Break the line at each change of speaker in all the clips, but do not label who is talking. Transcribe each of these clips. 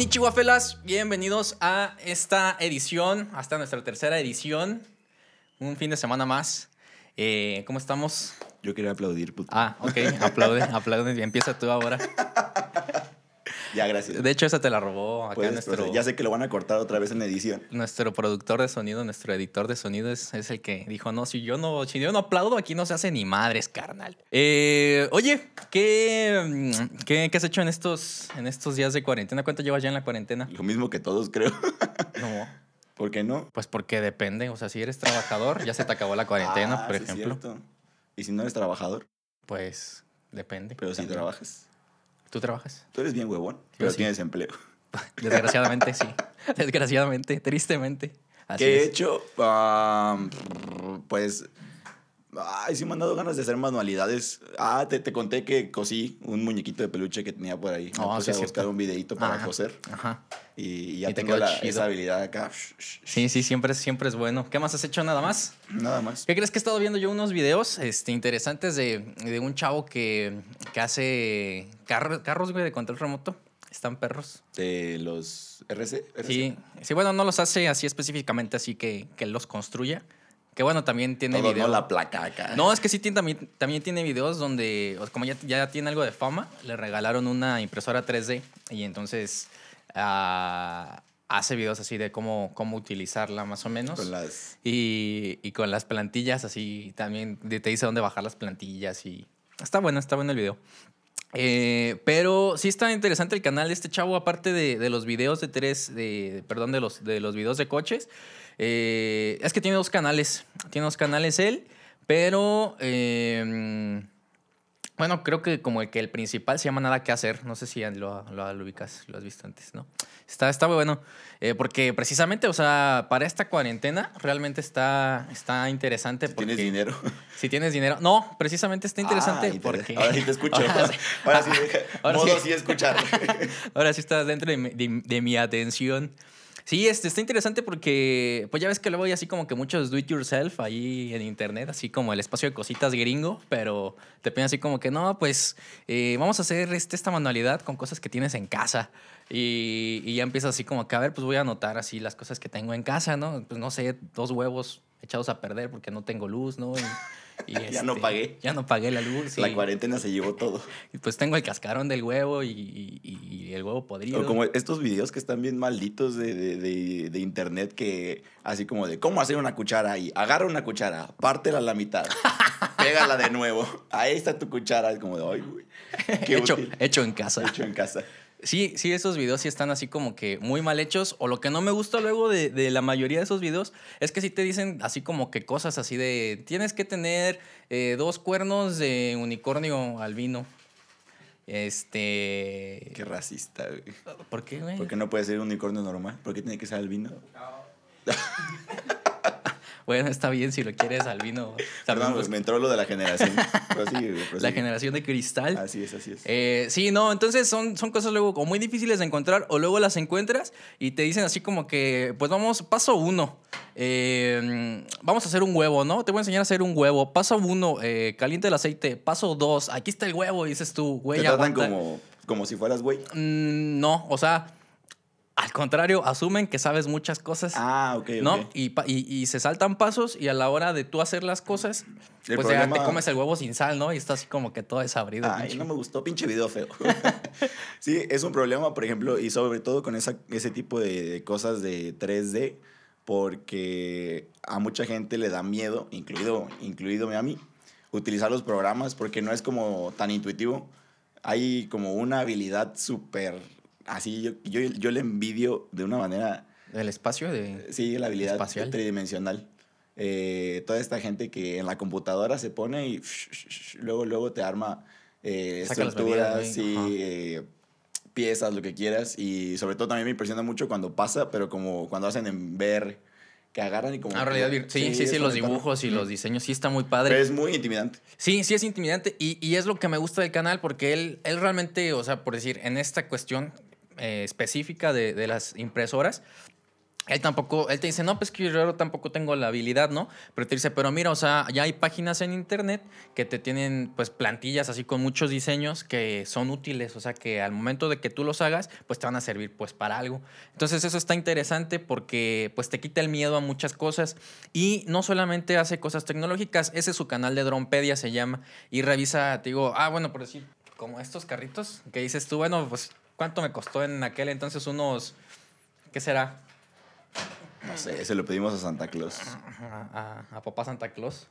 Konnichiwa, felas. Bienvenidos a esta edición, hasta nuestra tercera edición. Un fin de semana más. Eh, ¿Cómo estamos?
Yo quería aplaudir, puto.
Ah, ok. Aplaude, aplaude. Empieza tú ahora.
Ya, gracias.
De hecho, esa te la robó acá
Puedes
nuestro,
proceder. Ya sé que lo van a cortar otra vez en edición.
nuestro productor de sonido, nuestro editor de sonido es, es el que dijo, no, si yo no, si yo no aplaudo, aquí no se hace ni madres, carnal. Eh, oye, ¿qué, mm, qué, qué has hecho en estos, en estos días de cuarentena? ¿Cuánto llevas ya en la cuarentena?
Lo mismo que todos, creo.
No,
¿Por qué no?
pues porque depende. O sea, si eres trabajador, ya se te acabó la cuarentena,
Ah,
por
sí es
ejemplo.
cierto. Y si no eres trabajador,
Pues depende.
pero si
también.
trabajas.
¿Tú trabajas?
Tú eres bien huevón, pero
sí.
tienes empleo.
Desgraciadamente, sí. Desgraciadamente, tristemente. Así
¿Qué he hecho? Pues. Ay, sí me han dado ganas de hacer manualidades. Ah, te, te conté que cosí un muñequito de peluche que tenía por ahí.
Oh, sí,
a buscar un videito para
Ajá,
coser.
Ajá.
Y, y ya
Y te
tengo la- esa habilidad acá.
Sí, sí, siempre, es- siempre es bueno. ¿Qué más has hecho nada más?
Nada más.
¿Qué crees que he estado viendo yo unos videos este, interesantes de, de un chavo que, que hace carro- carros, güey, de control remoto? Están perros.
De los RC. RC.
Sí, sí, bueno, no los hace así específicamente, así que, que los construya. Que bueno, también tiene
Todo,
video.
no la placa acá.
No, es que sí tiene, también, también tiene videos donde, como ya, ya tiene algo de fama, le regalaron una impresora 3D y entonces ah, hace videos así de cómo, cómo utilizarla más o menos.
Con las.
Y, y con las plantillas así también te dice dónde bajar las plantillas y está bueno, está bueno el video. Eh, pero sí está interesante el canal de este chavo, aparte de, de los videos de tres, de, perdón, de los, de los videos de coches. Eh, es que tiene dos canales, tiene dos canales él, pero eh, bueno, creo que como el que el principal se llama Nada que hacer, no sé si lo, lo, lo ubicas, lo has visto antes, ¿no? Está, está muy bueno, eh, porque precisamente, o sea, para esta cuarentena realmente está, está interesante.
Si
porque,
tienes dinero.
Si tienes dinero. No, precisamente está interesante
te-
porque...
Ahora sí te escucho.
Ahora sí.
Ahora sí,
Ahora
modo
sí.
sí escuchar.
Ahora sí estás dentro de de- de mi atención. Sí, este, está interesante porque, pues ya ves que luego hay así como que muchos do it yourself ahí en internet, así como el espacio de cositas gringo, pero te piden así como que no, pues eh, vamos a hacer este, esta manualidad con cosas que tienes en casa. Y, y ya empiezas así como que, a ver, pues voy a anotar así las cosas que tengo en casa, ¿no? Pues no sé, dos huevos echados a perder porque no tengo luz, ¿no? Y,
Ya no
este,
pagué.
Ya no pagué la luz.
La
y-
cuarentena se llevó todo.
y pues tengo el cascarón del huevo y, y- y el huevo podrido.
O como estos videos que están bien malditos de, de, de- de internet que así como de cómo hacer una cuchara y agarra una cuchara, pártela a la mitad, pégala de nuevo. Ahí está tu cuchara. Es como de, ay, güey.
Hecho,
útil".
hecho en casa.
Hecho en casa.
Sí, sí, esos videos sí están así como que muy mal hechos. O lo que no me gusta luego de, de la mayoría de esos videos es que sí te dicen así como que cosas así de tienes que tener eh, dos cuernos de unicornio albino. Este.
Qué racista, güey.
¿Por qué, güey?
¿Por qué no puede ser un unicornio normal? ¿Por qué tiene que ser albino?
Bueno, está bien si lo quieres albino.
Perdón, pues me entró lo de la generación. Prosigue, güey,
la generación de cristal.
Así es, así es.
Eh, sí, no, entonces son, son cosas luego como muy difíciles de encontrar o luego las encuentras y te dicen así como que, pues vamos, paso uno, eh, vamos a hacer un huevo, ¿no? Te voy a enseñar a hacer un huevo. Paso uno, eh, calienta el aceite. Paso dos, aquí está el huevo y dices tú, güey,
Te tratan
aguanta.
como, como si fueras güey.
Mm, no, o sea, al contrario, asumen que sabes muchas cosas.
Ah, ok.
¿No? Y, y, y se saltan pasos y a la hora de tú hacer las cosas,
El
pues ya te comes el huevo sin sal, ¿no? Y está así como que todo desabrido.
Ay,
pinche.
no me gustó, pinche video feo. sí, es un problema, por ejemplo, y sobre todo con esa, ese tipo de, de cosas de 3D, porque a mucha gente le da miedo, incluido, incluido a mí, utilizar los programas porque no es como tan intuitivo. Hay como una habilidad súper, así, yo, yo, yo le envidio de una manera
Del espacio de...
Sí, la habilidad
Espacial.
tridimensional. Eh, toda esta gente que en la computadora se pone y luego, luego te arma eh, estructuras,
medidas,
sí,
güey.
eh, piezas, lo que quieras. Y sobre todo también me impresiona mucho cuando pasa, pero como cuando hacen en VR, que agarran y como...
Ah, realidad vir- Sí, sí, sí,
eso
los dibujos y los diseños, sí está muy
Pero
padre.
es muy intimidante.
Sí, sí es intimidante y, y es lo que me gusta del canal porque él, él realmente, o sea, por decir, en esta cuestión eh, específica de, de las impresoras, él tampoco, él te dice, no, pues que yo tampoco tengo la habilidad, ¿no? Pero te dice, pero mira, o sea, ya hay páginas en internet que te tienen pues plantillas así con muchos diseños que son útiles, o sea, que al momento de que tú los hagas, pues te van a servir pues para algo. Entonces eso está interesante porque pues te quita el miedo a muchas cosas y no solamente hace cosas tecnológicas, ese es su canal de Drompedia se llama y revisa, te digo, ah, bueno, por decir, como estos carritos que dices tú, bueno, pues ¿cuánto me costó en aquel entonces unos, ¿qué será?
No sé, se lo pedimos a Santa Claus.
A, a, papá Santa Claus.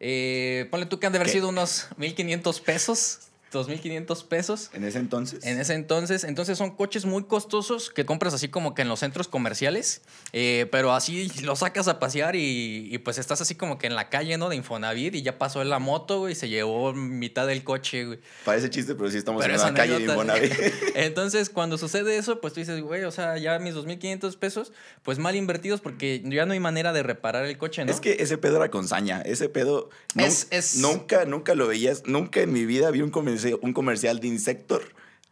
Eh, ponle tú que han de haber sido unos 1500 pesos. 2.500 pesos.
¿En ese entonces?
En ese entonces. Entonces son coches muy costosos que compras así como que en los centros comerciales, eh, pero así lo sacas a pasear y, pues estás así como que en la calle, ¿no? De Infonavit y ya pasó en la moto, güey, y se llevó mitad del coche, güey.
Parece chiste, pero sí estamos en la calle de Infonavit.
entonces cuando sucede eso, pues tú dices, güey, o sea, ya mis 2.500 pesos, pues mal invertidos porque ya no hay manera de reparar el coche, ¿no?
Es que ese pedo era con saña, ese pedo... Nunca, nunca lo veías, nunca en mi vida vi un comercial un comercial de Insector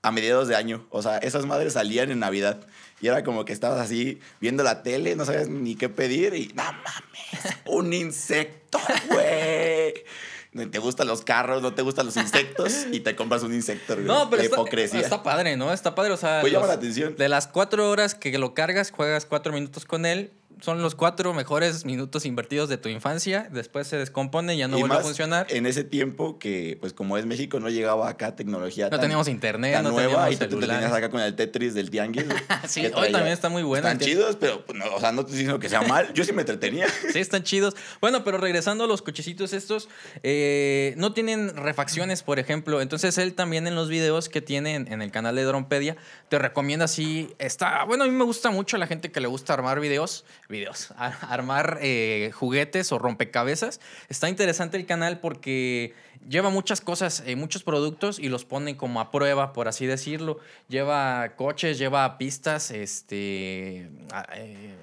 a mediados de año. O sea, esas madres salían en Navidad. Y era como que estabas así viendo la tele, no sabes ni qué pedir y no mames, un insecto, güey. te gustan los carros, no te gustan los insectos y te compras un insecto.
No, pero está, hipocresía. está padre, ¿no? Está padre, o sea.
Pues llama la atención.
De las cuatro horas que lo cargas, juegas cuatro minutos con él son los cuatro mejores minutos invertidos de tu infancia. Después se descompone y ya no vuelve a funcionar.
En ese tiempo que, pues como es México, no llegaba acá tecnología.
No teníamos internet, no nueva, teníamos y tú te
tenías acá con el Tetris del Tianguis.
sí, hoy también está muy bueno.
Están chidos, pero, pues, no, o sea, no te diciendo que sea mal. Yo sí me entretenía.
sí, están chidos. Bueno, pero regresando a los cochecitos estos, eh, no tienen refacciones, por ejemplo. Entonces él también en los videos que tiene en, el canal de Drompedia, te recomienda así. Está, bueno, a mí me gusta mucho la gente que le gusta armar videos. Videos armar eh, juguetes o rompecabezas. Está interesante el canal porque lleva muchas cosas, eh, muchos productos y los pone como a prueba, por así decirlo. Lleva coches, lleva pistas, este... Eh,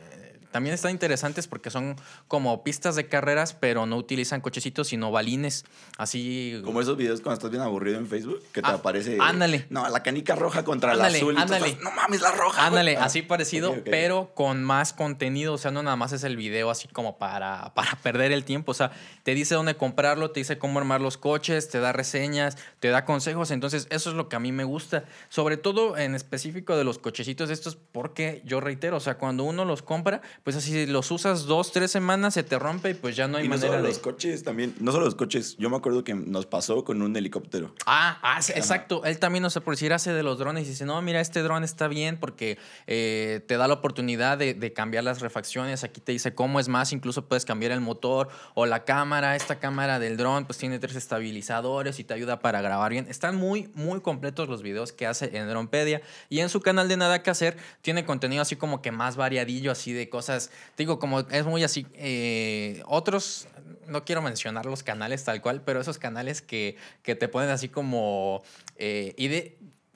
también están interesantes porque son como pistas de carreras, pero no utilizan cochecitos, sino balines. Así.
Como esos videos cuando estás bien aburrido en Facebook, que te ah, aparece.
Ándale.
No, la canica roja contra la azul.
Ándale.
no mames, la roja.
Ándale, así parecido, pero con más contenido. O sea, no nada más es el video así como para, para perder el tiempo. O sea, te dice dónde comprarlo, te dice cómo armar los coches, te da reseñas, te da consejos. Entonces, eso es lo que a mí me gusta. Sobre todo en específico de los cochecitos estos, porque yo reitero, o sea, cuando uno los compra, pues así los usas dos, tres semanas, se te rompe y pues ya no hay manera
de... los coches también, no solo los coches, yo me acuerdo que nos pasó con un helicóptero.
Ah, ah exacto. Él también, no sé, por decir, hace de los drones y dice, no, mira, este dron está bien porque eh, te da la oportunidad de, cambiar las refacciones. Aquí te dice cómo es más, incluso puedes cambiar el motor o la cámara. Esta cámara del dron pues tiene tres estabilizadores y te ayuda para grabar bien. Están muy, muy completos los videos que hace en Dronepedia y en su canal de Nada que hacer tiene contenido así como que más variadillo, así de cosas digo, como es muy así, eh, otros, no quiero mencionar los canales tal cual, pero esos canales que, que te ponen así como eh,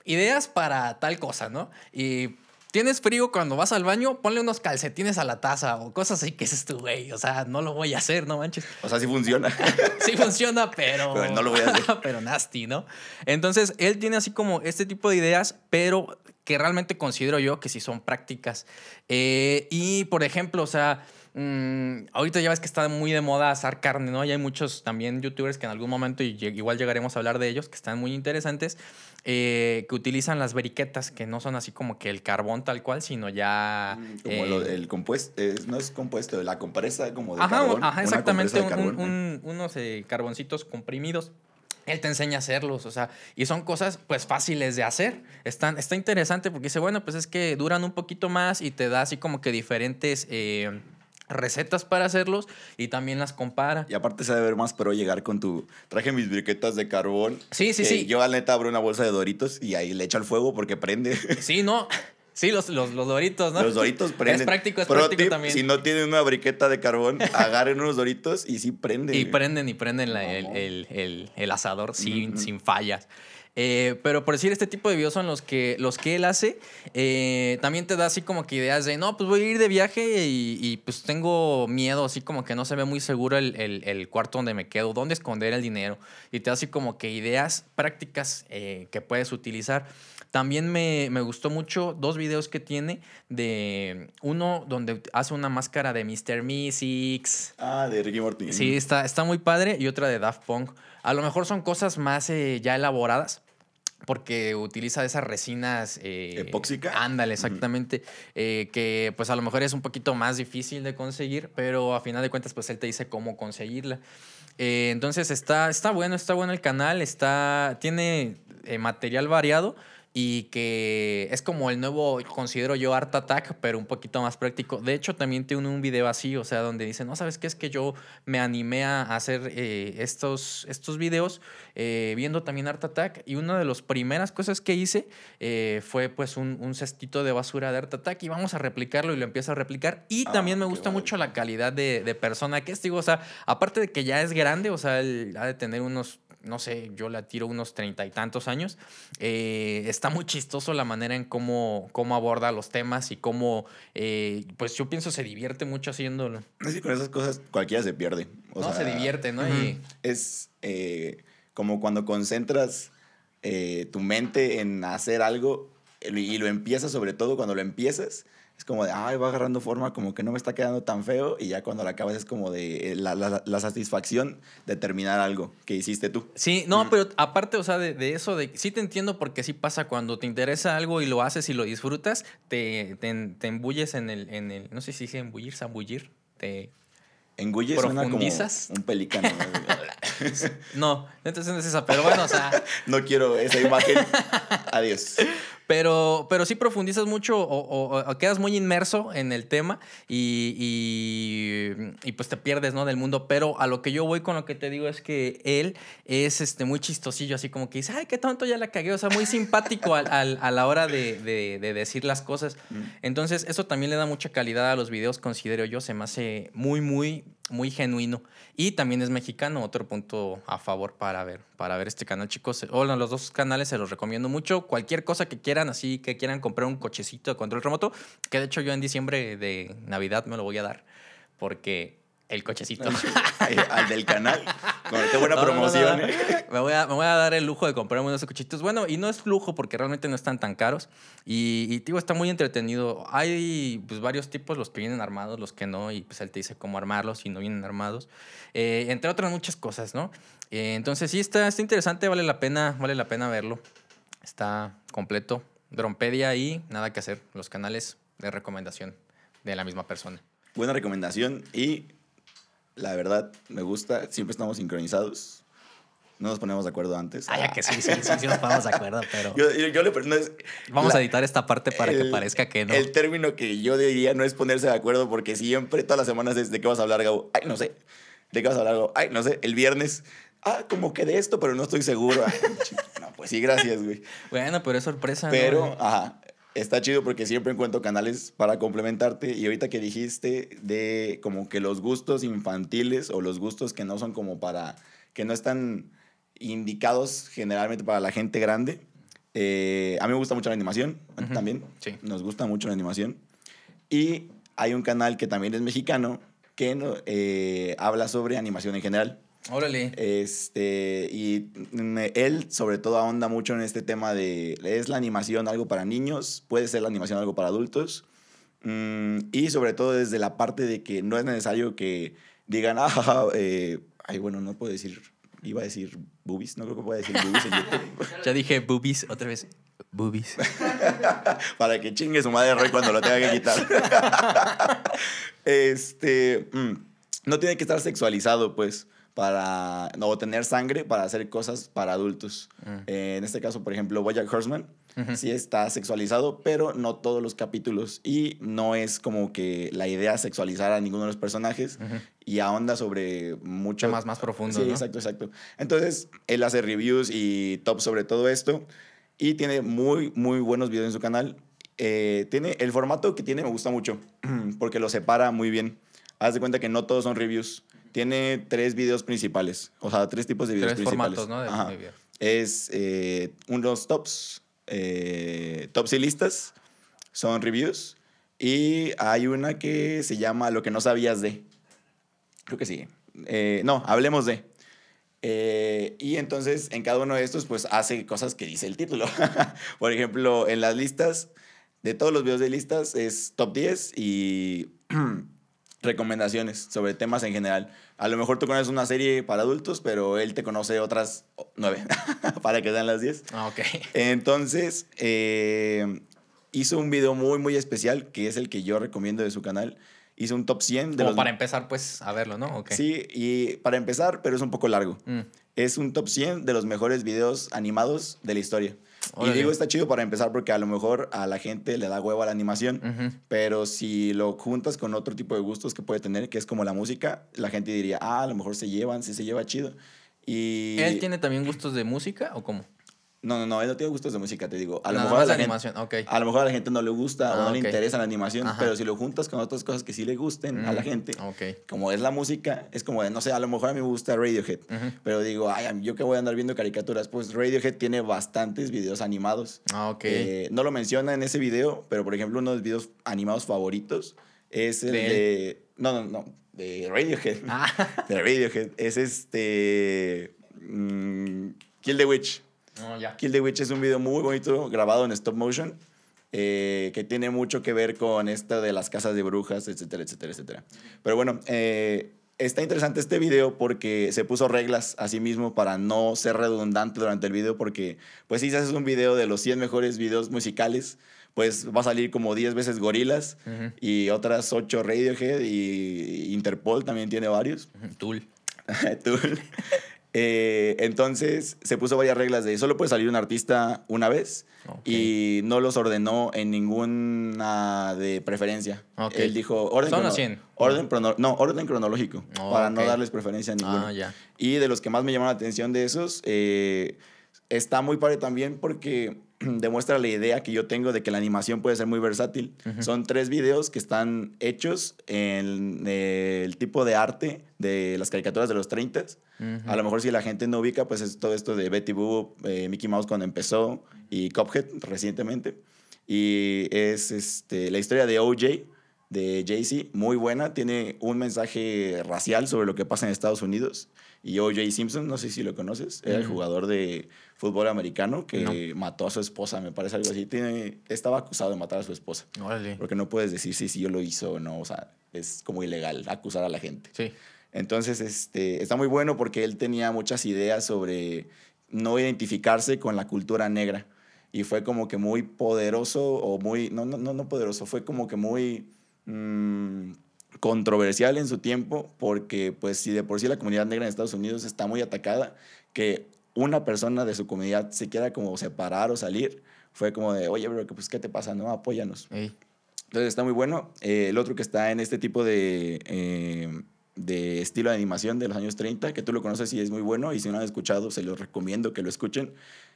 ideas para tal cosa, ¿no? Y tienes frío cuando vas al baño, ponle unos calcetines a la taza o cosas así que es tu güey. O sea, no lo voy a hacer, no manches.
O sea, sí funciona.
sí funciona, pero.
Pero no lo voy a hacer.
pero nasty, ¿no? Entonces, él tiene así como este tipo de ideas, pero que realmente considero yo que sí son prácticas. Eh, y, por ejemplo, o sea, mm, ahorita ya ves que está muy de moda asar carne, ¿no? Y hay muchos también youtubers que en algún momento, y igual llegaremos a hablar de ellos, que están muy interesantes, eh, que utilizan las veriquetas, que no son así como que el carbón tal cual, sino ya...
Mm, como eh, el compuesto, no es compuesto, la compresa como de carbón.
Ajá, exactamente, unos carboncitos comprimidos él te enseña a hacerlos, o sea, y son cosas pues fáciles de hacer. Están, está interesante porque dice, bueno, pues es que duran un poquito más y te da así como que diferentes eh, recetas para hacerlos y también las compara.
Y aparte se debe ver más pero llegar con tu, traje mis briquetas de carbón.
Sí, sí, sí.
Yo al neta abro una bolsa de doritos y ahí le echo al fuego porque prende.
Sí, no. Sí, los, los, los, doritos, ¿no?
Los doritos prenden.
Es práctico, es práctico también.
Si no tienen una briqueta de carbón, agarren unos doritos y sí prenden.
Y prenden y prenden el, el, el, asador sin, sin fallas. Eh, pero por decir, este tipo de videos son los que, los que él hace. Eh, también te da así como que ideas de, no, pues voy a ir de viaje y, pues tengo miedo, así como que no se ve muy seguro el, el, cuarto donde me quedo, dónde esconder el dinero. Y te da así como que ideas prácticas eh, que puedes utilizar. También me, me, gustó mucho dos videos que tiene de uno donde hace una máscara de Mr. Mystics.
Ah, de Ricky Morty.
Sí, está, está muy padre. Y otra de Daft Punk. A lo mejor son cosas más ya elaboradas, porque utiliza esas resinas...
Eh, ¿Epóxica?
Ándale, exactamente. Eh, que pues a lo mejor es un poquito más difícil de conseguir, pero a final de cuentas pues él te dice cómo conseguirla. Eh, entonces está, está bueno, está bueno el canal, está, tiene material variado y que es como el nuevo, considero yo, Art Attack, pero un poquito más práctico. De hecho, también tiene un video así, o sea, donde dice, no, ¿sabes qué? Es que yo me animé a hacer eh, estos, estos videos eh, viendo también Art Attack y una de las primeras cosas que hice eh, fue pues un, un, cestito de basura de Art Attack y vamos a replicarlo y lo empiezo a replicar. Y ah, también me gusta mucho la calidad de, de, persona que es, digo, o sea, aparte de que ya es grande, o sea, él ha de tener unos no sé, yo la tiro unos treinta y tantos años. Eh, está muy chistoso la manera en cómo, cómo aborda los temas y cómo, eh, pues yo pienso se divierte mucho haciéndolo.
Sí, con esas cosas cualquiera se pierde.
no, se divierte, ¿no?
Es eh, como cuando concentras tu mente en hacer algo y lo empiezas, sobre todo cuando lo empiezas, es como de, ay, va agarrando forma, como que no me está quedando tan feo, y ya cuando la acabas es como de eh, la, la, satisfacción de terminar algo que hiciste tú.
Sí, no, pero aparte, o sea, de, de, eso, de sí te entiendo porque sí pasa cuando te interesa algo y lo haces y lo disfrutas, te, te, te embulles en el, en el, no sé si dice embullir, zambullir, te...
Engulles suena como un pelicano.
no, entonces no es esa, pero bueno, o sea...
no quiero esa imagen. Adiós.
Pero, pero sí profundizas mucho o, quedas muy inmerso en el tema y, y, pues te pierdes, ¿no? Del mundo. Pero a lo que yo voy con lo que te digo es que él es este, muy chistosillo, así como que dice, ay, qué tonto, ya la cagué. O sea, muy simpático al, al, a la hora de, de, de decir las cosas. Mm. Entonces, eso también le da mucha calidad a los videos, considero yo. Se me hace muy, muy muy genuino. Y también es mexicano, otro punto a favor para ver, para ver este canal, chicos. Hola, los dos canales se los recomiendo mucho. Cualquier cosa que quieran, así que quieran comprar un cochecito de control remoto, que de hecho yo en diciembre de Navidad me lo voy a dar, porque el cochecito.
Al del canal. Qué buena promoción.
¿eh? me, voy a, me voy a dar el lujo de comprarme unos cochitos. Bueno, y no es lujo porque realmente no están tan caros. Y, y digo, está muy entretenido. Hay pues, varios tipos, los que vienen armados, los que no. Y pues él te dice cómo armarlos y no vienen armados. Eh, entre otras muchas cosas, ¿no? Eh, entonces sí, está, está interesante. Vale la pena, vale la pena verlo. Está completo. Drompedia y nada que hacer. Los canales de recomendación de la misma persona.
Buena recomendación y la verdad, me gusta. Siempre estamos sincronizados. No nos ponemos de acuerdo antes.
Ah, ya que sí, sí, sí, sí nos ponemos de acuerdo, pero... Yo, yo, le, Vamos a editar esta parte para que parezca que no.
El término que yo diría no es ponerse de acuerdo porque siempre, todas las semanas es de qué vas a hablar, Gabo. Ay, no sé. ¿De qué vas a hablar, Gabo? Ay, no sé. El viernes... Ah, como que de esto, pero no estoy seguro. no, pues sí, gracias, güey.
Bueno, pero es sorpresa.
Pero, ajá, está chido porque siempre encuentro canales para complementarte y ahorita que dijiste de como que los gustos infantiles o los gustos que no son como para, que no están indicados generalmente para la gente grande. Eh, a mí me gusta mucho la animación, también. Sí. Nos gusta mucho la animación. Y hay un canal que también es mexicano que eh, habla sobre animación en general.
Órale.
Este, y él sobre todo ahonda mucho en este tema de, ¿es la animación algo para niños? ¿Puede ser la animación algo para adultos? Mm, y sobre todo desde la parte de que no es necesario que digan, ah, eh, ay, bueno, no puedo decir, iba a decir boobies, no creo que pueda decir boobies en YouTube.
ya dije boobies otra vez. Boobies.
para que chingue su madre rey cuando lo tenga que quitar. este, mm, no tiene que estar sexualizado, pues para no tener sangre para hacer cosas para adultos. Mm. Eh, en este caso, por ejemplo, Bojack Horseman sí está sexualizado, pero no todos los capítulos y no es como que la idea sexualizar a ninguno de los personajes y ahonda sobre mucho
más más profundo.
Sí, exacto, exacto. Entonces él hace reviews y top sobre todo esto y tiene muy muy buenos videos en su canal. Eh, tiene el formato que tiene me gusta mucho porque lo separa muy bien. Haz de cuenta que no todos son reviews tiene tres videos principales, o sea, tres tipos de videos
tres
principales.
Formatos, ¿no?
es eh, unos tops, eh, tops y listas, son reviews. Y hay una que se llama Lo que no sabías de. Creo que sí. Eh, no, hablemos de. Eh, y entonces en cada uno de estos pues hace cosas que dice el título. Por ejemplo, en las listas, de todos los videos de listas es top 10 y recomendaciones sobre temas en general. A lo mejor tú conoces una serie para adultos, pero él te conoce otras nueve para que sean las 10.
Ah, ok.
Entonces, eh, hizo un video muy, muy especial, que es el que yo recomiendo de su canal. Hizo un top 100 de
Como
los...
para empezar, pues, a verlo, ¿no? Ok.
Sí, y para empezar, pero es un poco largo.
Mm.
Es un top 100 de los mejores videos animados de la historia.
Órale.
Y digo, está chido para empezar porque a lo mejor a la gente le da huevo a la animación, pero si lo juntas con otro tipo de gustos que puede tener, que es como la música, la gente diría, ah, a lo mejor se llevan, sí se lleva chido. Y...
¿Él tiene también gustos de música o cómo?
No, no, no, él no tiene gustos de música, te digo. A lo mejor a la gente-
animación, ok.
a lo mejor a la gente no le gusta o
Ah,
no le interesa la animación,
Ajá.
pero si lo juntas con otras cosas que sí le gusten a la
Mm,
gente,
Ok.
como es la música, es como de, no sé, a lo mejor a mí me gusta Radiohead,
Ujú.
pero digo, ay, yo que voy a andar viendo caricaturas, pues Radiohead tiene bastantes videos animados.
Ah, ok.
Eh, no lo menciona en ese video, pero por ejemplo, uno de los videos animados favoritos es el
¿De
de... No, no, no, de Radiohead.
Ah,
De Radiohead. Es este... mm, Kill the Witch.
No, ya.
Kill the Witch es un video muy bonito grabado en stop motion eh, que tiene mucho que ver con esto de las casas de brujas, etcétera, etcétera, etcétera. Pero bueno, eh, está interesante este video porque se puso reglas a sí mismo para no ser redundante durante el video porque pues si haces un video de los 100 mejores videos musicales, pues va a salir como 10 veces Gorilas
Ujú.
y otras 8 Radiohead y Interpol también tiene varios.
Ujú, Tool.
Tool. Eh, entonces se puso varias reglas de solo puede salir un artista una vez y no los ordenó en ninguna de preferencia. Él dijo orden,
Son
crono-
los 100.
orden no, orden cronológico
Oh,
para no darles preferencia a ninguno.
Ah, ya.
Y de los que más me llaman la atención de esos, eh, está muy padre también porque demuestra la idea que yo tengo de que la animación puede ser muy versátil. Son tres videos que están hechos en eh, el tipo de arte de las caricaturas de los 30.
Ujú.
A lo mejor si la gente no ubica, pues es todo esto de Betty Boop, eh, Mickey Mouse cuando empezó y Cuphead recientemente. Y es este, la historia de OJ, de Jay-Z, muy buena. Tiene un mensaje racial sobre lo que pasa en Estados Unidos. Y O.J. Simpson, no sé si lo conoces, era el jugador de fútbol americano que mató a su esposa, me parece algo así. Tiene, estaba acusado de matar a su esposa.
Órale.
Porque no puedes decir si, si yo lo hizo o no. O sea, es como ilegal acusar a la gente.
Sí.
Entonces, este, está muy bueno porque él tenía muchas ideas sobre no identificarse con la cultura negra. Y fue como que muy poderoso, o muy, no, no, no, no poderoso, fue como que muy mm, controversial en su tiempo, porque pues si de por sí la comunidad negra en Estados Unidos está muy atacada, que una persona de su comunidad se quiera como separar o salir, fue como de, oye, bro, pues, ¿qué te pasa? No, apóyanos.
Ey.
Entonces está muy bueno. Eh, el otro que está en este tipo de, eh, de estilo de animación de los años 30, que tú lo conoces y es muy bueno, y si no lo han escuchado, se los recomiendo que lo escuchen,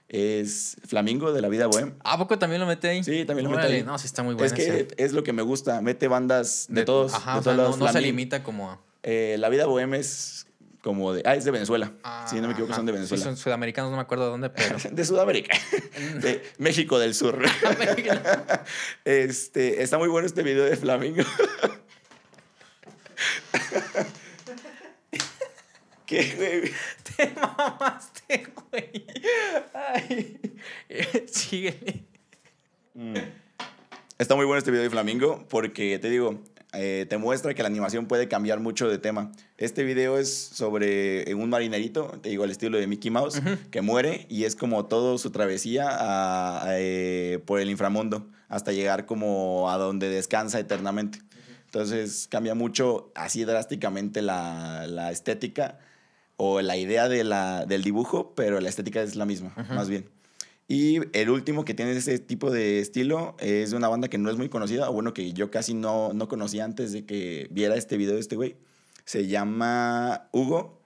es Flamingo de la vida bohem.
¿A poco también lo mete ahí?
Sí, también lo mete
Órale,
ahí.
No, sí está muy bueno.
es que es lo que me gusta, mete bandas de, todos.
Ajá,
de
o sea,
todos
no, se limita como a...
Eh, la vida bohem es como de... Ah, es de Venezuela. si no me equivoco,
Ajá.
son de
Sí,
Venezuela.
son sudamericanos, no me acuerdo de dónde, pero...
de Sudamérica, de México del Sur. este, está muy bueno este video de Flamingo. ¿Qué, güey?
Te mamaste, güey. Ay. Síguele.
Está muy bueno este video de Flamingo porque te digo, eh, te muestra que la animación puede cambiar mucho de tema. Este video es sobre un marinerito, te digo, al estilo de Mickey Mouse, que muere y es como todo su travesía a- a, eh, por el inframundo hasta llegar como a donde descansa eternamente. Entonces cambia mucho así drásticamente la, la estética o la idea de la, del dibujo, pero la estética es la misma, más bien. Y el último que tiene ese tipo de estilo es de una banda que no es muy conocida, o bueno, que yo casi no, no conocía antes de que viera este video de este güey. Se llama Hugo,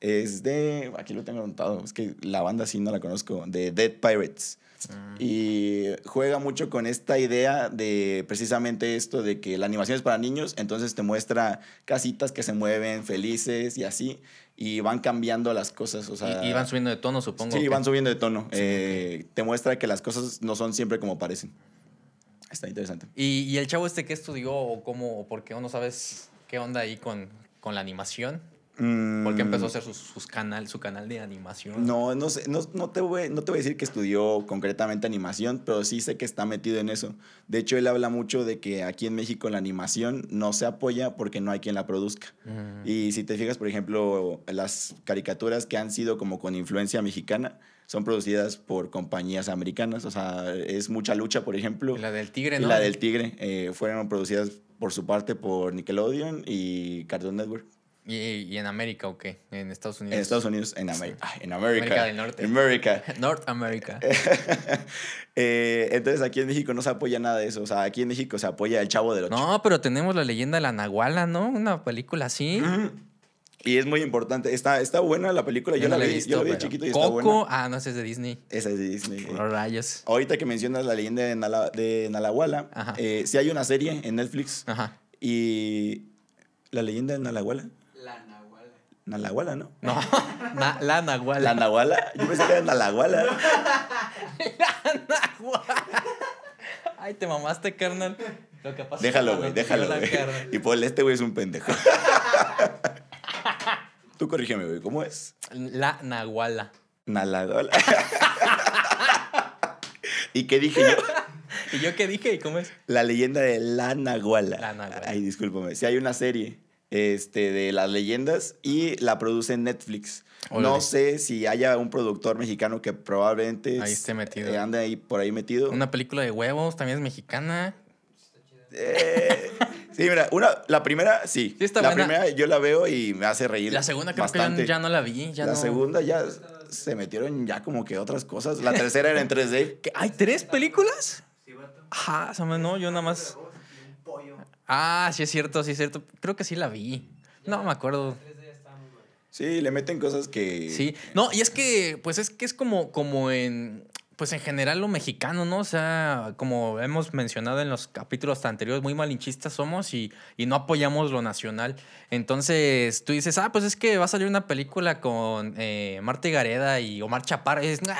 Es de. Aquí lo tengo anotado. Es que la banda sí no la conozco. De Dead Pirates.
Mm.
Y juega mucho con esta idea de precisamente esto de que la animación es para niños, entonces te muestra casitas que se mueven felices y así, y van cambiando las cosas. O sea,
y, y van subiendo de tono, supongo.
Sí, van subiendo de tono. Eh, Te muestra que las cosas no son siempre como parecen. Está interesante.
¿Y, y el chavo este qué estudió o cómo o por qué o no sabes qué onda ahí con, con la animación? ¿Por qué empezó a hacer sus, sus canal, su canal de animación?
Mm. No, no sé, no, no te voy, no te voy a decir que estudió concretamente animación, pero sí sé que está metido en eso. De hecho, él habla mucho de que aquí en México la animación no se apoya porque no hay quien la produzca.
Mm.
Y si te fijas, por ejemplo, las caricaturas que han sido como con influencia mexicana son producidas por compañías americanas. O sea, es mucha lucha, por ejemplo.
La del tigre, ¿no?
la del Tigre eh, fueron producidas por su parte por Nickelodeon y Cartoon Network.
¿Y, y en América o qué? En Estados Unidos.
En Estados Unidos, en, ah, en América.
América del Norte.
En América.
North America.
Eh, entonces aquí en México no se apoya nada de eso. O sea, aquí en México se apoya el Chavo del Ocho.
No, pero tenemos la leyenda de la Nahuala, ¿no? Una película así.
Y es muy importante. Está, está buena la película. Yo, la
he
vi,
visto,
yo la vi de chiquito y está
Coco,
buena.
ah, no, es de Disney.
Esa es de Disney.
Los rayos.
Ahorita que mencionas la leyenda de, Nala, de Nalahuala, eh, sí hay una serie en Netflix.
Ajá.
Y la leyenda de Nalahuala.
La Nahuala.
Nalahuala, ¿no?
No, na- la Nahuala.
La Nahuala. Yo pensé que era Nalahuala.
Ay, te mamaste, carnal. Lo que pasa
Déjalo, güey,
lo
déjalo,
la
güey. Y Paul, este güey es un pendejo. Tú corrígeme, güey. ¿Cómo es?
La Nahuala.
Nalahuala. ¿Y qué dije yo?
¿Y yo qué dije? ¿Y cómo es?
La leyenda de la Nahuala.
La Nahuala.
Ay, discúlpame. Sí, hay una serie este, de las leyendas y la produce Netflix.
Órale.
No sé si haya un productor mexicano que probablemente
Ahí
es-
esté metido.
eh, ande ahí por ahí metido.
Una película de huevos, también es mexicana.
Eh, sí, mira, una, la primera, sí.
Sí está
la
buena.
primera yo la veo y me hace reír.
La segunda creo
bastante.
que ya, ya no la vi. Ya
la
no-
segunda ya se metieron ya como que otras cosas. La tercera era en 3D.
¿Qué? ¿Hay tres películas? Ajá, o sea, no, yo nada más. Ah, sí es cierto, sí es cierto. Creo que sí la vi. No me acuerdo.
3D estaba muy bueno.
Sí, le meten cosas que...
Sí. No, y es que, pues es que es como, como en. Pues en general lo mexicano, ¿no? O sea, como hemos mencionado en los capítulos anteriores, muy malinchistas somos y, y no apoyamos lo nacional. Entonces tú dices, ah, pues es que va a salir una película con eh, Marta Gareda y Omar Chaparro. Y dices, "Ah,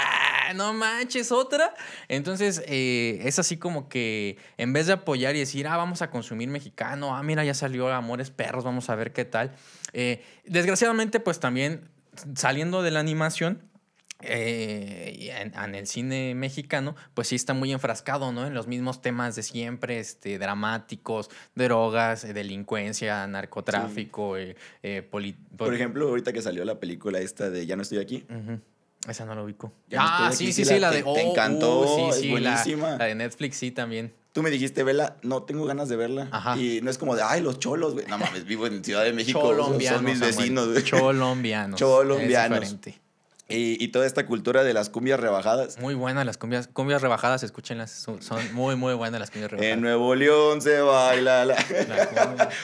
no manches, otra. Entonces eh, es así como que en vez de apoyar y decir, ah, vamos a consumir mexicano, ah, mira, ya salió Amores Perros, vamos a ver qué tal. Eh, desgraciadamente, pues también saliendo de la animación, eh, en, en el cine mexicano, pues sí está muy enfrascado, ¿no? En los mismos temas de siempre, este, dramáticos, drogas, eh, delincuencia, narcotráfico, eh,
Por ejemplo, ahorita que salió la película esta de Ya no estoy aquí.
Esa no lo ubico. Ah, sí,
aquí,
sí,
sí la-
la de...
te- te
oh,
encantó,
uh,
es
sí, sí, la-
buenísima.
La, de Netflix, sí, también.
Tú me dijiste, vela, no tengo ganas de verla.
Ajá.
Y no es como de, ay, los cholos, güey. No mames, vivo en Ciudad de México.
Colombianos,
son mis vecinos, güey.
Colombianos.
Colombianos.
Es diferente.
Y, y toda esta cultura de las cumbias rebajadas.
Muy buenas las cumbias, cumbias rebajadas, escúchenlas. Son, son muy, muy buenas las cumbias rebajadas.
En Nuevo León se baila la...
La cumbia.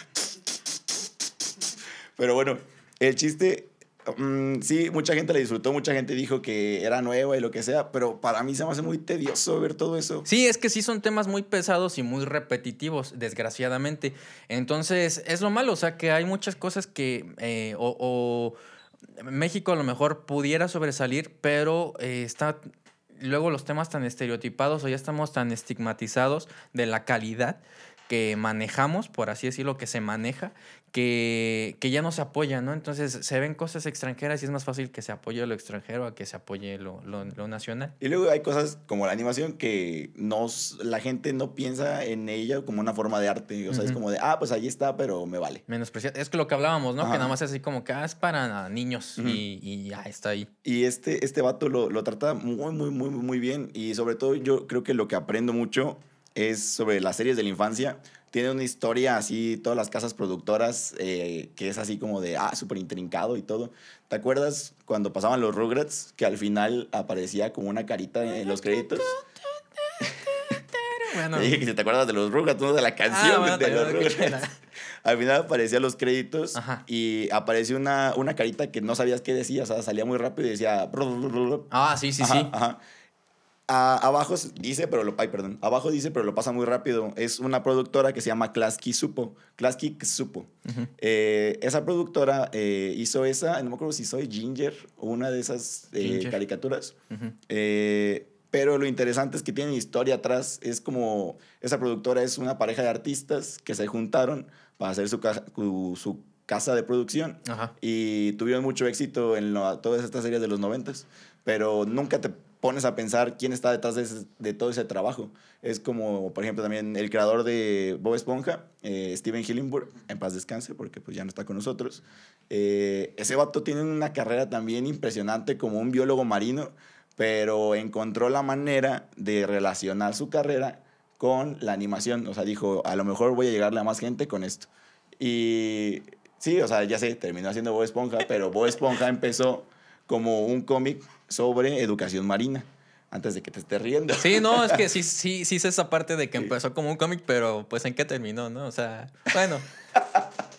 Pero bueno, el chiste, mm, sí, mucha gente la disfrutó, mucha gente dijo que era nueva y lo que sea, pero para mí se me hace muy tedioso ver todo eso.
Sí, es que sí son temas muy pesados y muy repetitivos, desgraciadamente. Entonces, es lo malo, o sea, que hay muchas cosas que eh, o, o México a lo mejor pudiera sobresalir, pero eh, está luego los temas tan estereotipados o ya estamos tan estigmatizados de la calidad que manejamos, por así decirlo, que se maneja, que, que ya no se apoya, ¿no? Entonces se ven cosas extranjeras y es más fácil que se apoye lo extranjero a que se apoye lo, lo- lo nacional.
Y luego hay cosas como la animación que nos, la gente no piensa en ella como una forma de arte. O sea, es como de, ah, pues ahí está, pero me vale.
Menospreciar. Es que lo que hablábamos, ¿no?
Ajá.
Que nada más es así como que ah, es para niños y, y ya está ahí.
Y este, este vato lo, lo trata muy, muy, muy, muy bien. Y sobre todo yo creo que lo que aprendo mucho es sobre las series de la infancia. Tiene una historia así, todas las casas productoras, eh, que es así como de, ah, súper intrincado y todo. ¿Te acuerdas cuando pasaban los Rugrats, que al final aparecía como una carita en los créditos?
Bueno,
Te dije que si te acuerdas de los Rugrats, no de la canción
Ah, bueno,
de los Rugrats. al final aparecían los créditos
Ajá.
y apareció una, una carita que no sabías qué decía, o sea, salía muy rápido y decía...
Ah, sí, sí,
Ajá,
sí.
ajá. A- abajo dice, pero lo, ay, perdón, abajo dice, pero lo pasa muy rápido. Es una productora que se llama Klasky Supo. Klasky Supo.
Ujú.
Eh, esa productora eh, hizo esa, no me acuerdo si soy Ginger o una de esas eh, caricaturas.
Ujú.
Eh, pero lo interesante es que tiene historia atrás. Es como, esa productora es una pareja de artistas que se juntaron para hacer su, su, su casa de producción
Ajá.
y tuvieron mucho éxito en lo- todas estas series de los noventas, pero nunca te pones a pensar quién está detrás de, todo ese trabajo. Es como, por ejemplo, también el creador de Bob Esponja, eh, Steven Hillenburg, en paz descanse, porque pues ya no está con nosotros. Eh, ese vato tiene una carrera también impresionante como un biólogo marino, pero encontró la manera de relacionar su carrera con la animación. O sea, dijo, a lo mejor voy a llegarle a más gente con esto. Y sí, o sea, ya sé, terminó haciendo Bob Esponja, pero Bob Esponja empezó como un cómic sobre educación marina, antes de que te estés riendo.
Sí, no, es que sí, sí, sí sé esa parte de que empezó como un cómic, pero pues en qué terminó, ¿no? O sea, bueno,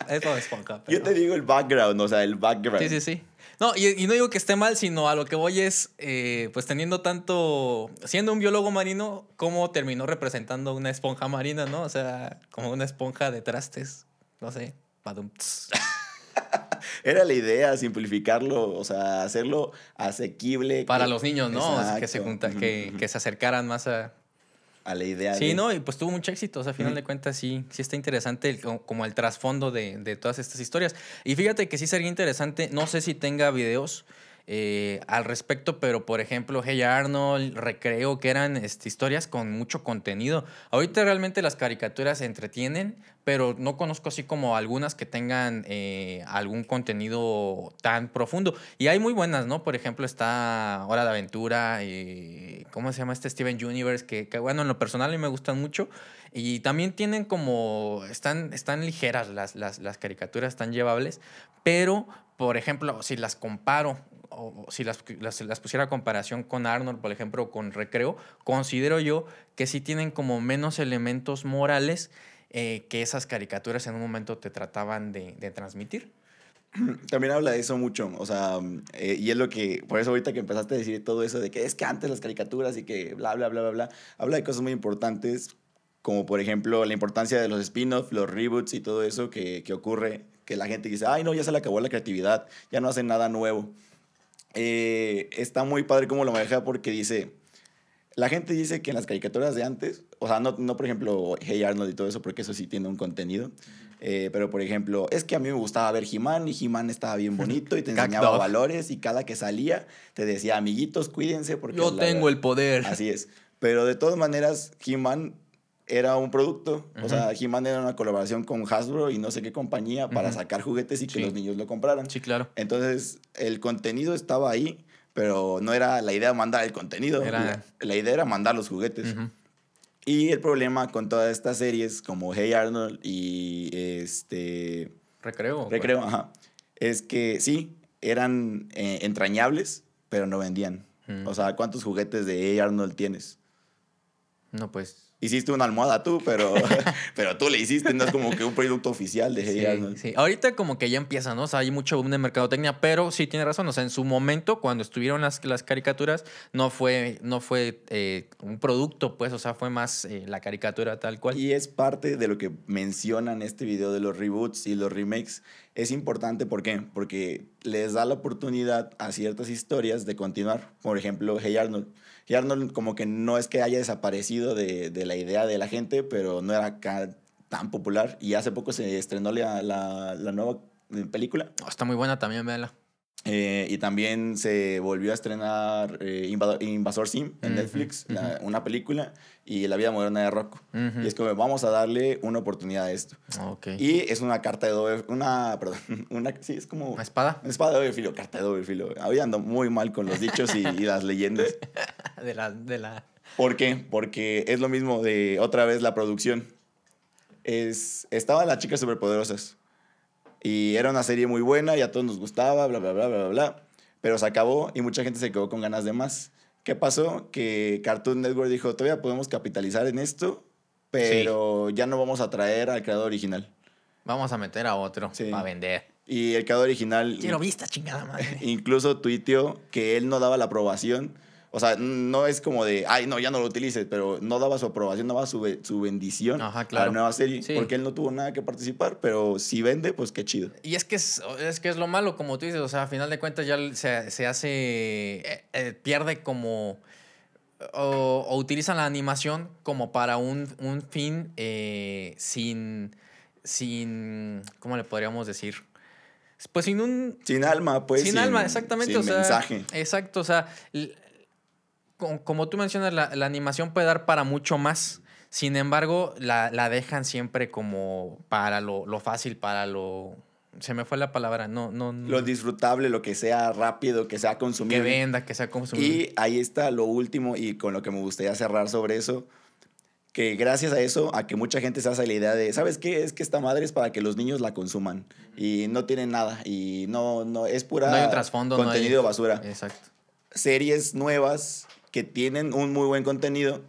es Bob Esponja.
Yo te digo el background, o sea, el background.
Sí, sí, sí. No, y, y no digo que esté mal, sino a lo que voy es, eh, pues teniendo tanto, siendo un biólogo marino, ¿cómo terminó representando una esponja marina, no? O sea, como una esponja de trastes, no sé, badum.
Era la idea, simplificarlo, o sea, hacerlo asequible.
para
que-
los niños, ¿no? Que se junta, que, que se acercaran más a...
A la idea
Sí,
de-
¿no? Y pues tuvo mucho éxito. O sea, a final de cuentas, sí, sí está interesante el- como- como el trasfondo de, de todas estas historias. Y fíjate que sí sería interesante, no sé si tenga videos eh, al respecto, pero por ejemplo, Hey Arnold, Recreo, que eran este, historias con mucho contenido. Ahorita realmente las caricaturas entretienen, pero no conozco así como algunas que tengan eh, algún contenido tan profundo. Y hay muy buenas, ¿no? Por ejemplo, está Hora de Aventura, eh, ¿cómo se llama este Steven Universe? Que, que, bueno, en lo personal a mí me gustan mucho. Y también tienen como, están, están ligeras las, las, las caricaturas, están llevables, pero, por ejemplo, si las comparo o si las, las, las pusiera a comparación con Arnold, por ejemplo, o con Recreo, considero yo que sí tienen como menos elementos morales eh, que esas caricaturas en un momento te trataban de, de transmitir.
También habla de eso mucho, o sea, eh, y es lo que, por eso ahorita que empezaste a decir todo eso de que es que antes las caricaturas y que bla, bla, bla, bla, bla, habla de cosas muy importantes, como por ejemplo la importancia de los spin-offs, los reboots y todo eso que, que ocurre, que la gente dice, ay no, ya se le acabó la creatividad, ya no hacen nada nuevo. Eh, está muy padre cómo lo maneja porque dice, la gente dice que en las caricaturas de antes, o sea, no, no por ejemplo Hey Arnold y todo eso, porque eso sí tiene un contenido, eh, pero por ejemplo, es que a mí me gustaba ver He-Man y He-Man estaba bien bonito y te enseñaba
dog.
valores y cada que salía te decía, amiguitos, cuídense porque...
Yo
la-
tengo el poder.
Así es. Pero de todas maneras, He-Man era un producto. O sea, He-Man era una colaboración con Hasbro y no sé qué compañía para
Ujú.
sacar juguetes y que
Sí.
los niños lo compraran.
Sí, claro.
Entonces, el contenido estaba ahí, pero no era la idea mandar el contenido.
Era-
La, la idea era mandar los juguetes.
Ujú.
Y el problema con todas estas series como Hey Arnold y este
Recreo.
Recreo, ajá, es que sí, eran eh, entrañables, pero no vendían.
Mm.
O sea, ¿cuántos juguetes de Hey Arnold tienes?
No, pues.
Hiciste una almohada tú, pero, pero tú le hiciste, no es como que un producto oficial de Hey
Sí,
Arnold.
sí. Ahorita como que ya empieza, ¿no? O sea, hay mucho boom de mercadotecnia, pero sí tiene razón. O sea, en su momento, cuando estuvieron las, las caricaturas, no fue, no fue eh, un producto, pues, o sea, fue más eh, la caricatura tal cual.
Y es parte de lo que mencionan en este video de los reboots y los remakes. Es importante, ¿por qué? Porque les da la oportunidad a ciertas historias de continuar. Por ejemplo, Hey Arnold. Hey Arnold como que no es que haya desaparecido de, de la idea de la gente, pero no era acá tan popular. Y hace poco se estrenó la, la, la nueva eh, película.
Oh, está muy buena también, véanla.
Eh, y también se volvió a estrenar eh, Invasor Sim en Netflix, la- una película, y La vida moderna de Rocco.
Ujú.
Y es como, vamos a darle una oportunidad a esto.
Ok.
Y es una carta de doble, una, perdón, una, sí, es como
¿Una espada?
una espada de doble filo, carta de doble filo. Hoy ando muy mal con los dichos y, y las leyendas.
De la, de la...
¿Por qué? Porque es lo mismo de otra vez la producción. Es, estaban las chicas superpoderosas. Y era una serie muy buena y a todos nos gustaba, bla, bla, bla, bla, bla, bla. Pero se acabó y mucha gente se quedó con ganas de más. ¿Qué pasó? Que Cartoon Network dijo, todavía podemos capitalizar en esto, pero ya no vamos a traer al creador original.
Vamos a meter a otro
Sí.
para vender.
Y el creador original
Quiero vista, chingada madre.
incluso tuiteó que él no daba la aprobación. O sea, no es como de, ay, no, ya no lo utilices, pero no daba su aprobación, daba su, su bendición
Ajá,
a
claro.
la nueva serie,
Sí.
porque él no tuvo nada que participar, pero si vende, pues qué chido.
Y es que es, es que es lo malo, como tú dices, o sea, a final de cuentas ya se, se hace, eh, eh, pierde como, o, o utilizan la animación como para un, un fin eh, sin, sin, ¿cómo le podríamos decir? Pues sin un,
Sin alma, pues.
sin, alma, exactamente.
Sin
o sea,
mensaje.
Exacto, o sea, como tú mencionas, la, la animación puede dar para mucho más. Sin embargo, la, la dejan siempre como para lo, lo fácil, para lo... Se me fue la palabra, no, no, no-
Lo disfrutable, lo que sea rápido, que sea
que
consumible.
venda, que sea consumible.
Y ahí está lo último y con lo que me gustaría cerrar sobre eso, que gracias a eso, a que mucha gente se hace la idea de, ¿sabes qué? Es que esta madre es para que los niños la consuman y no tiene nada y no, no, es pura
no hay un trasfondo, no hay-
contenido basura.
Exacto.
Series nuevas que tienen un muy buen contenido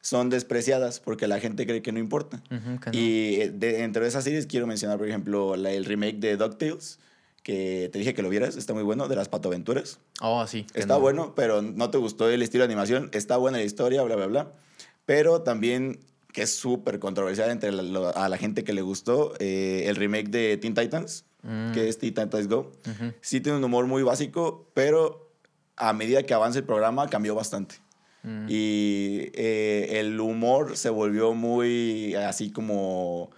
son despreciadas porque la gente cree que no importa.
Ujú, que no.
Y eh, de, entre esas series quiero mencionar, por ejemplo, la- el remake de DuckTales, que te dije que lo vieras, está muy bueno, de las patoaventuras.
Oh, sí. que
Está
no.
bueno, pero no te gustó el estilo de animación. Está buena la historia, bla, bla, bla. Pero también, que es súper controversial entre la, lo- a la gente que le gustó, eh, el remake de Teen Titans,
Mm.
que es Teen Titans Go.
Ujú.
Sí tiene un humor muy básico, pero a medida que avanza el programa cambió bastante.
Mm.
Y eh, el humor se volvió muy así como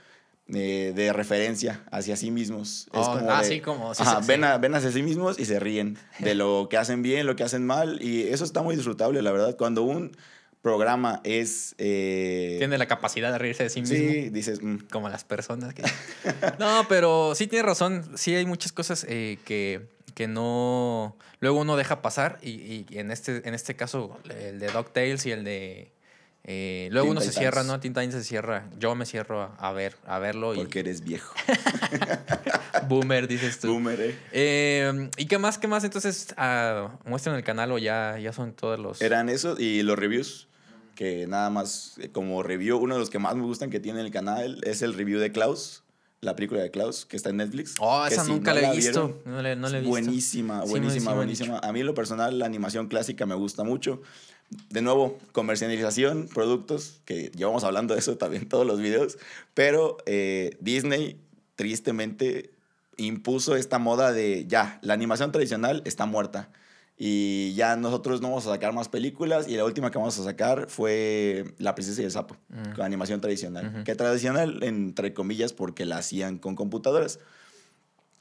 eh, de referencia hacia sí mismos. Es
Oh,
como
ah,
de-
sí, como- sí,
Ajá,
sí,
ven, a- ven hacia sí mismos y se ríen de lo que hacen bien, lo que hacen mal. Y eso está muy disfrutable, la verdad. Cuando un programa es... eh,
Tiene la capacidad de reírse de sí mismo.
sí, dices... mm,
como las personas que... no, pero sí tiene razón. Sí hay muchas cosas que, que no... Luego uno deja pasar y, y en, este, en este caso el de DuckTales y el de... eh, luego
Teen
uno se cierra, ¿no? Titans se cierra. Yo me cierro a, a ver, a verlo y...
porque eres viejo.
Boomer, dices tú.
Boomer, eh.
Eh, ¿Y qué más? ¿Qué más? Entonces, ah, muestran el canal o ya, ya son todos los...
Eran esos y los reviews, que nada más eh, como review, uno de los que más me gustan que tiene el canal es el review de Klaus, la película de Klaus, que está en Netflix.
Oh, esa
si
nunca
no
la he visto.
vieron,
No le, no la he visto.
Buenísima, buenísima,
sí
buenísima. A mí, en lo personal, la animación clásica me gusta mucho. De nuevo, comercialización, productos, que llevamos hablando de eso también en todos los videos. Pero eh, Disney, tristemente, impuso esta moda de ya, la animación tradicional está muerta. Y ya nosotros no vamos a sacar más películas. Y la última que vamos a sacar fue La Princesa y el Sapo,
Mm.
con animación tradicional.
Ujú.
Que tradicional, entre comillas, porque la hacían con computadoras.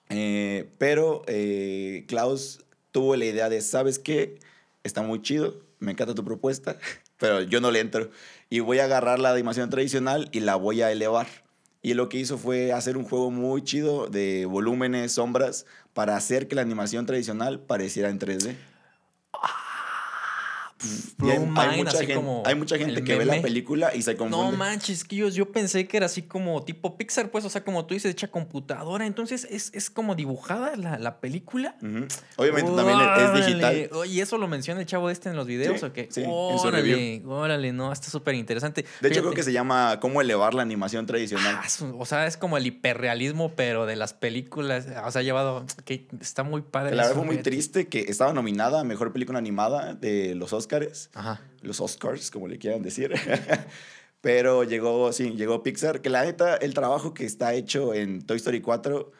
Eh, pero eh, Klaus tuvo la idea de, ¿sabes qué? Está muy chido, me encanta tu propuesta, pero yo no le entro. Y voy a agarrar la animación tradicional y la voy a elevar. Y lo que hizo fue hacer un juego muy chido de volúmenes, sombras, para hacer que la animación tradicional pareciera en 3D. Y hay, mucha gente,
como
hay mucha gente
el
que ve la película y se
No
confunde.
manches, que yo, yo pensé que era así como tipo Pixar, pues, o sea, como tú dices, hecha computadora. Entonces, ¿es, es como dibujada la, la película?
Obviamente también es digital.
Oye, ¿eso lo menciona el chavo este en los videos
Sí,
o qué?
sí, en su
órale,
review.
órale, no, está súper interesante.
De hecho, creo que se llama ¿Cómo elevar la animación tradicional?
Ah, o sea, es como el hiperrealismo, pero de las películas. O sea, llevado. Que está muy padre.
La verdad fue muy triste que estaba nominada a Mejor Película Animada de los Oscars.
Ajá.
Los Oscars, como le quieran decir. Pero llegó, sí, llegó Pixar. Que la neta, el trabajo que está hecho en Toy Story 4,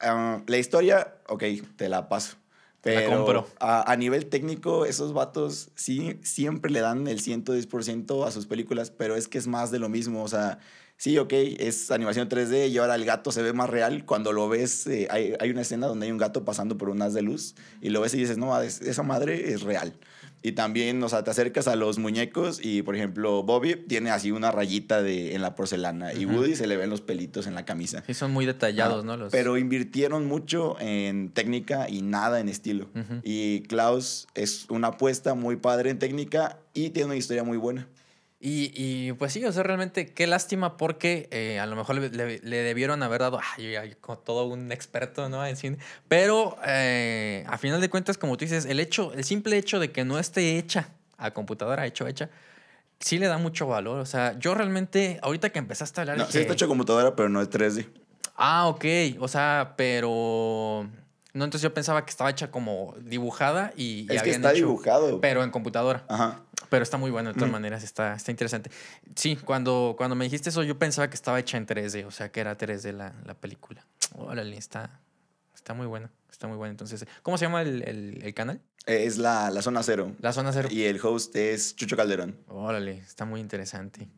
ah, la historia, ok, te la paso.
Te la
Pero
compro.
A, a nivel técnico, esos vatos sí siempre le dan el 110% a sus películas, pero es que es más de lo mismo. O sea, sí, ok, es animación 3D y ahora el gato se ve más real. Cuando lo ves, eh, hay, hay una escena donde hay un gato pasando por un haz de luz y lo ves y dices, no, es- esa madre es real. Y también, o sea, te acercas a los muñecos y, por ejemplo, Bobby tiene así una rayita de, en la porcelana y. Woody se le ven los pelitos en la camisa.
Sí, son muy detallados,
Ah,
¿no? Los...
Pero invirtieron mucho en técnica y nada en estilo. Y Klaus es una apuesta muy padre en técnica y tiene una historia muy buena.
Y, y, pues sí, o sea, realmente qué lástima porque eh, a lo mejor le, le- le debieron haber dado, ay, ay, como todo un experto, ¿no? En cine. Pero eh, a final de cuentas, como tú dices, el hecho, el simple hecho de que no esté hecha a computadora, hecho, hecha, sí le da mucho valor. O sea, yo realmente, ahorita que empezaste a hablar
No, sí está hecho a computadora, pero no es 3D.
Ah, ok. O sea, pero. No, entonces yo pensaba que estaba hecha como dibujada y, y
Es que está
hecho-
dibujado.
Pero en computadora.
Ajá.
Pero está muy bueno de todas
Mm.
maneras, está, está interesante. Sí, cuando, cuando me dijiste eso, yo pensaba que estaba hecha en 3D, o sea, que era 3D la, la película. Órale, está, está muy bueno, está muy bueno. Entonces, ¿cómo se llama el, el- el canal?
Es la, la zona cero.
La Zona Cero.
Y el host es Chucho Calderón.
Órale, está muy interesante.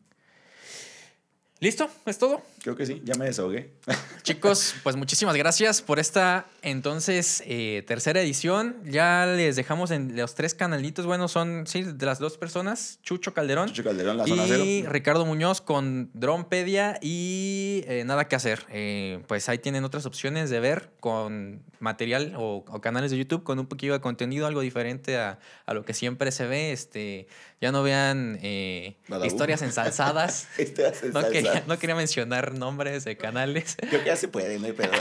¿Listo? ¿Es todo?
Creo que sí, ya me desahogué.
Chicos, pues muchísimas gracias por esta entonces eh, tercera edición. Ya les dejamos en los tres canalitos. Bueno, son sí, de las dos personas: Chucho Calderón
Chucho Calderón, la zona
y
cero.
Ricardo Muñoz con Drompedia y eh, Nada que hacer. Eh, pues ahí tienen otras opciones de ver con material o, o canales de YouTube con un poquito de contenido, algo diferente a, a lo que siempre se ve. Este, ya no vean historias ensalzadas.
Este hace
No quería mencionar nombres de canales.
Creo que ya se puede, no hay pedo.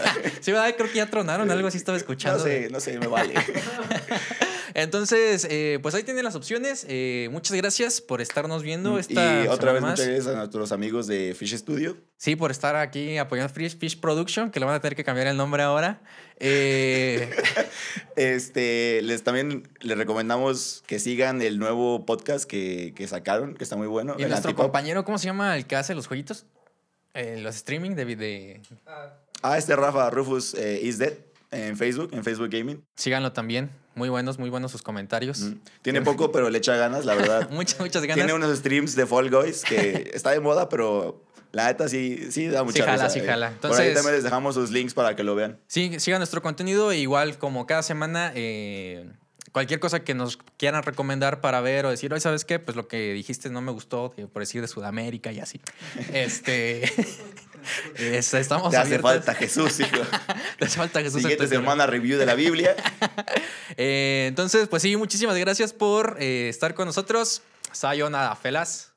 Sí, ¿verdad? Creo que ya tronaron, algo así estaba escuchando.
No sé, no sé, me vale.
Entonces, eh, pues ahí tienen las opciones. Eh, muchas gracias por estarnos viendo esta
y otra vez
más.
muchas gracias a nuestros amigos de Fish Studio.
Sí, por estar aquí apoyando Fish, Fish Production, que le van a tener que cambiar el nombre ahora. Eh,
Este, les también les recomendamos que sigan el nuevo podcast que, que sacaron, que está muy bueno.
y
el
nuestro
Antipop.
compañero, ¿cómo se llama el que hace los jueguitos? Los streaming de, de...
Ah,
este Rafa Rufus is dead en Facebook, en Facebook Gaming.
Síganlo también. Muy buenos, muy buenos sus comentarios.
Mm. Tiene poco, pero le echa ganas, la verdad.
Muchas, muchas ganas.
Tiene unos streams de Fall Guys que está de moda, pero la neta sí, sí da mucha
jala,
risa,
sí
eh.
jala.
Por ahí
Entonces-
también les dejamos sus links para que lo vean.
Sí, sigan nuestro contenido. e Igual como cada semana, eh, cualquier cosa que nos quieran recomendar para ver o decir, hoy sabes qué, pues lo que dijiste no me gustó, por decir de Sudamérica y así. Este. es- estamos
Te hace
abiertos.
falta Jesús, hijo.
Te hace falta Jesús. en
Siguiente semana review de la Biblia.
Eh, entonces, pues sí, muchísimas gracias por eh, estar con nosotros. Sayonara, felas.